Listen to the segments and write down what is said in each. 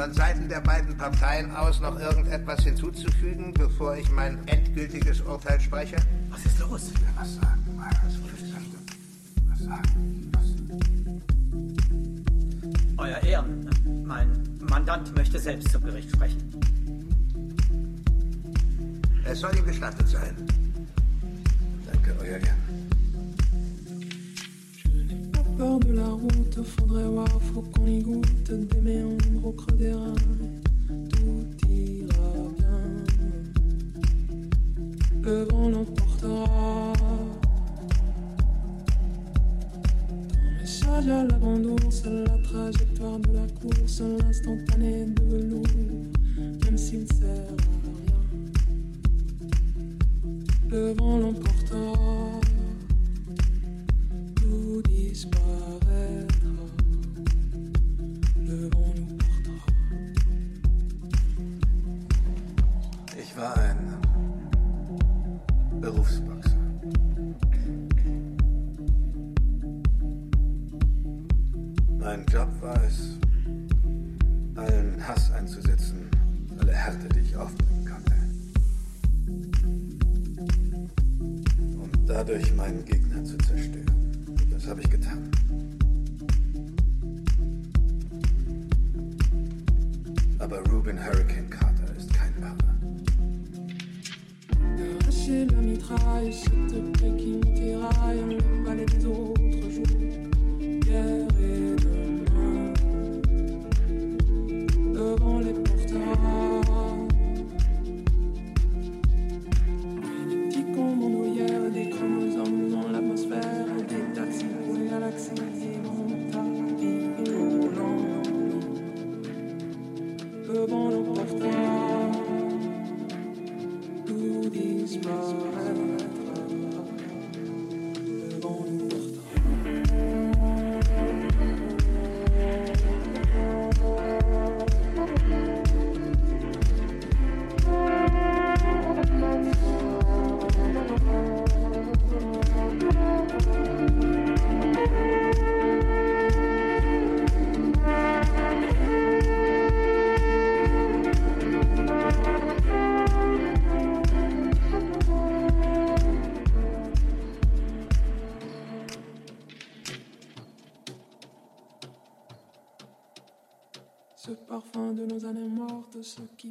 von Seiten der beiden Parteien aus noch irgendetwas hinzuzufügen, bevor ich mein endgültiges Urteil spreche? Was ist los? Ich will was sagen. Was sagen? Was? Euer Ehren, mein Mandant möchte selbst zum Gericht sprechen. Es soll ihm gestattet sein. Danke, Euer Ehren. De la route, faudrait voir, faut qu'on y goûte des méandres au creux des reins. Tout ira bien. Le vent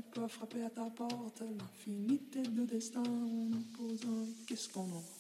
qui peuvent frapper à ta porte, l'infinité de destin en nous posant, qu'est-ce qu'on en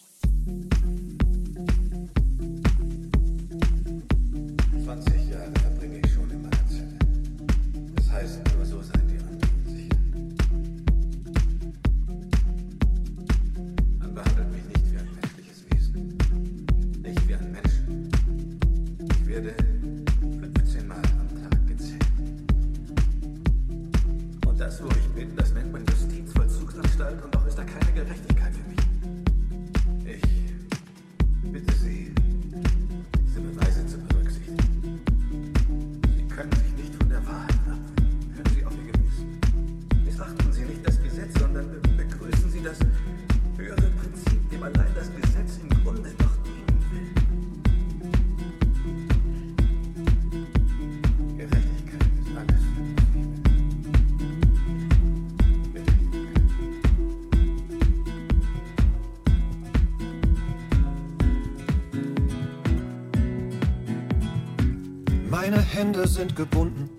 Meine Hände sind gebunden,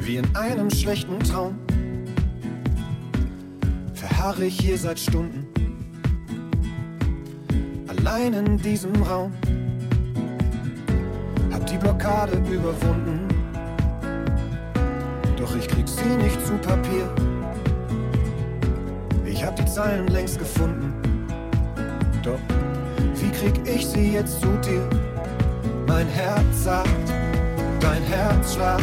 wie in einem schlechten Traum. Verharre ich hier seit Stunden, allein in diesem Raum. Hab die Blockade überwunden, doch ich krieg sie nicht zu Papier. Ich hab die Zeilen längst gefunden, doch wie krieg ich sie jetzt zu dir? Mein Herz sagt, dein Herzschlag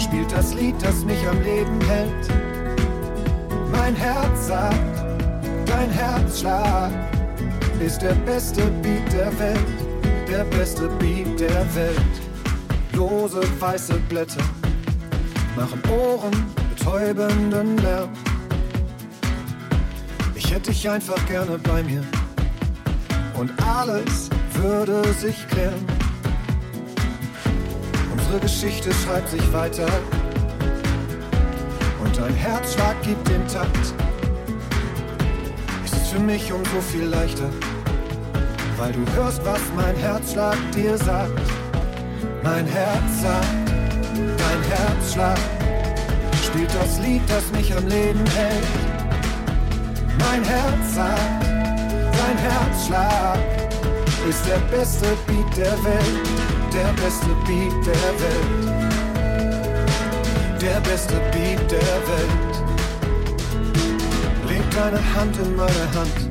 spielt das Lied, das mich am Leben hält. Mein Herz sagt, dein Herzschlag ist der beste Beat der Welt, der beste Beat der Welt. Lose weiße Blätter machen Ohren betäubenden Lärm. Ich hätte dich einfach gerne bei mir und alles würde sich klären. Unsere Geschichte schreibt sich weiter und dein Herzschlag gibt den Takt. Es ist für mich umso viel leichter, weil du hörst, was mein Herzschlag dir sagt. Mein Herz sagt, dein Herzschlag spielt das Lied, das mich am Leben hält. Mein Herz sagt, dein Herzschlag ist der beste Beat der Welt. Der beste Beat der Welt. Der beste Beat der Welt. Leg deine Hand in meine Hand.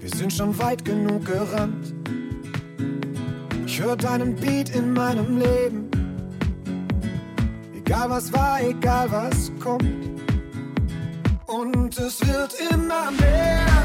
Wir sind schon weit genug gerannt. Ich hör deinen Beat in meinem Leben. Egal was war, egal was kommt. Und es wird immer mehr.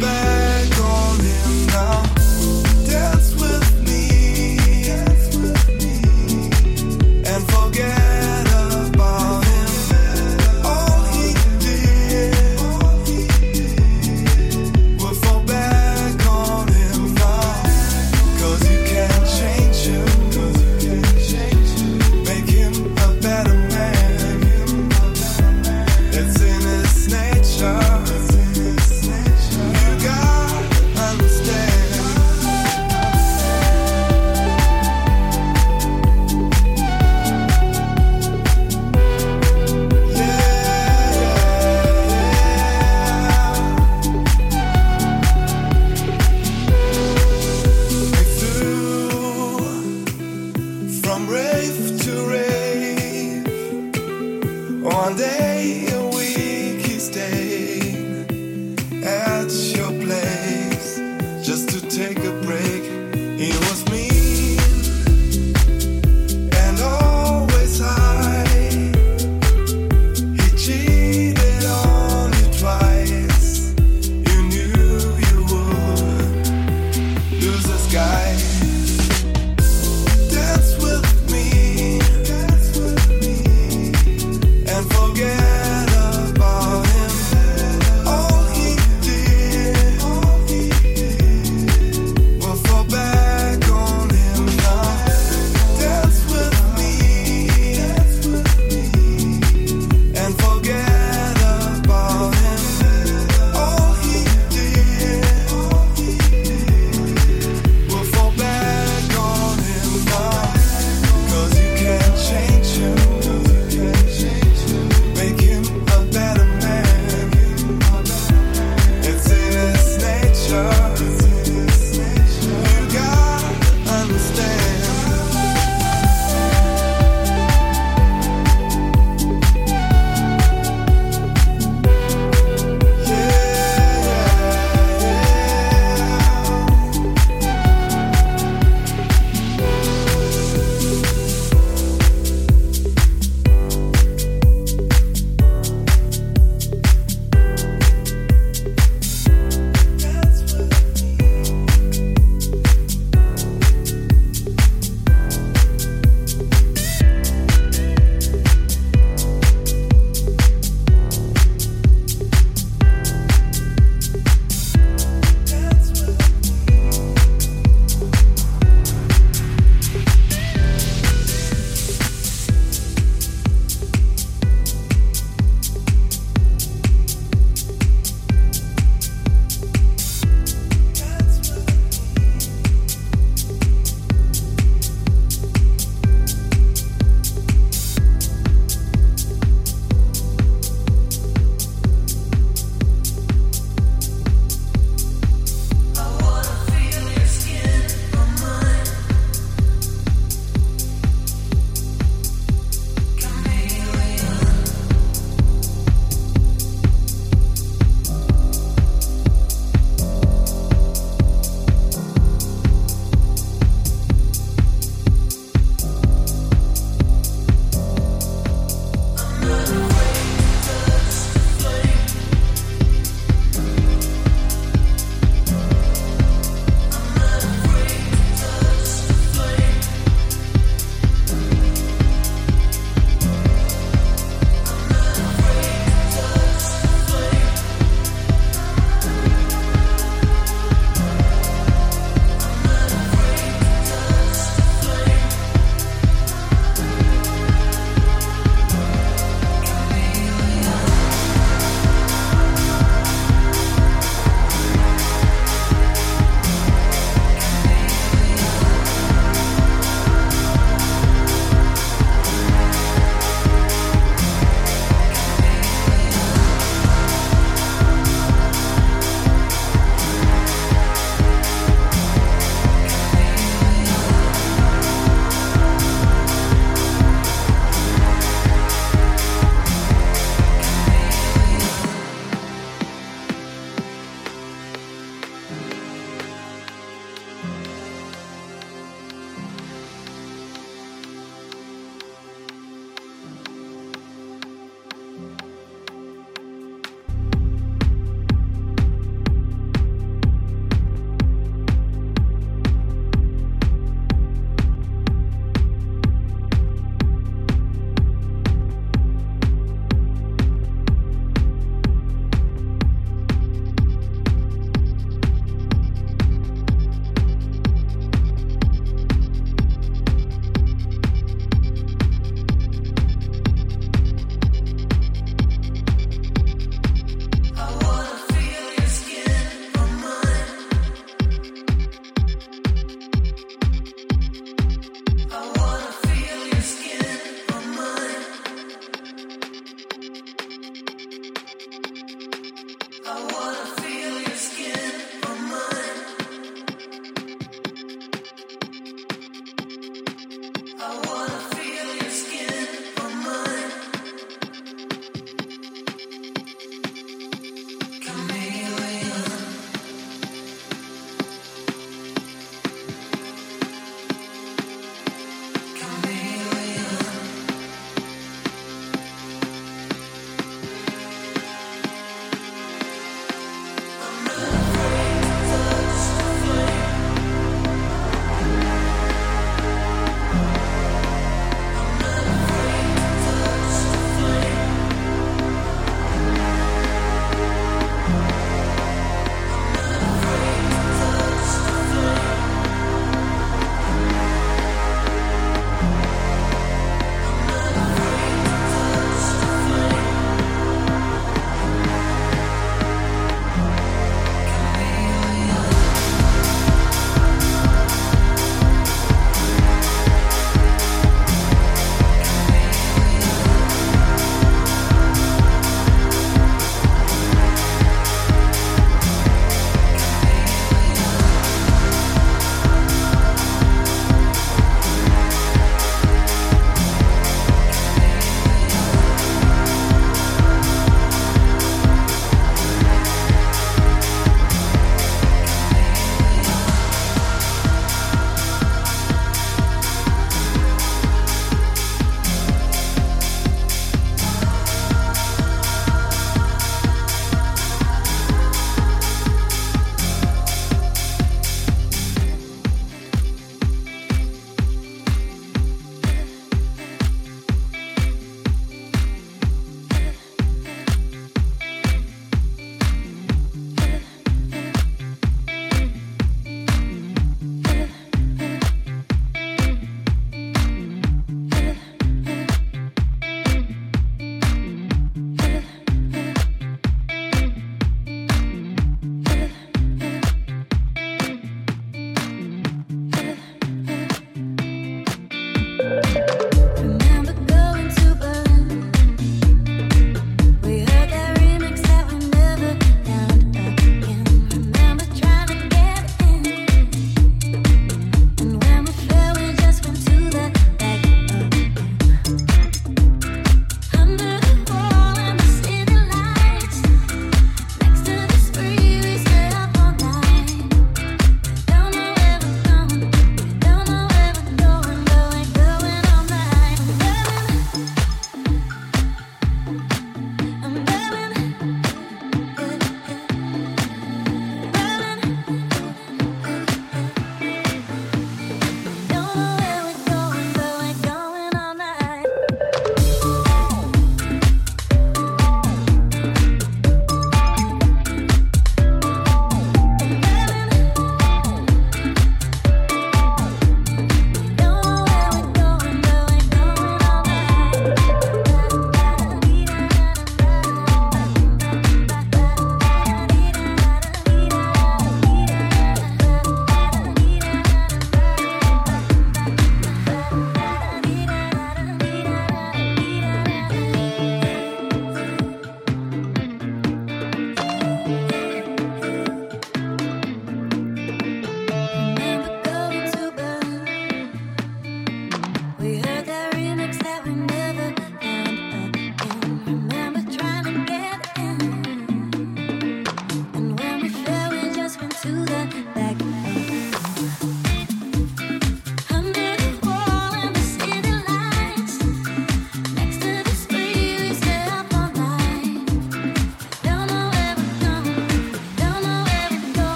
Bad.